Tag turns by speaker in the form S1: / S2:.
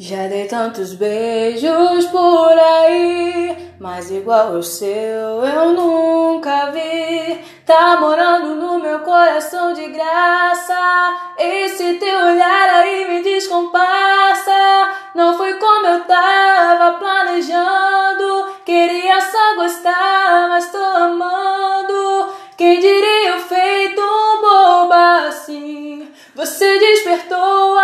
S1: Já dei tantos beijos por aí, mas igual o seu eu nunca vi. Tá morando no meu coração de graça. Esse teu olhar aí me descompassa. Não foi como eu tava planejando. Queria só gostar, mas tô amando. Quem diria eu feito um bobo assim? Você despertou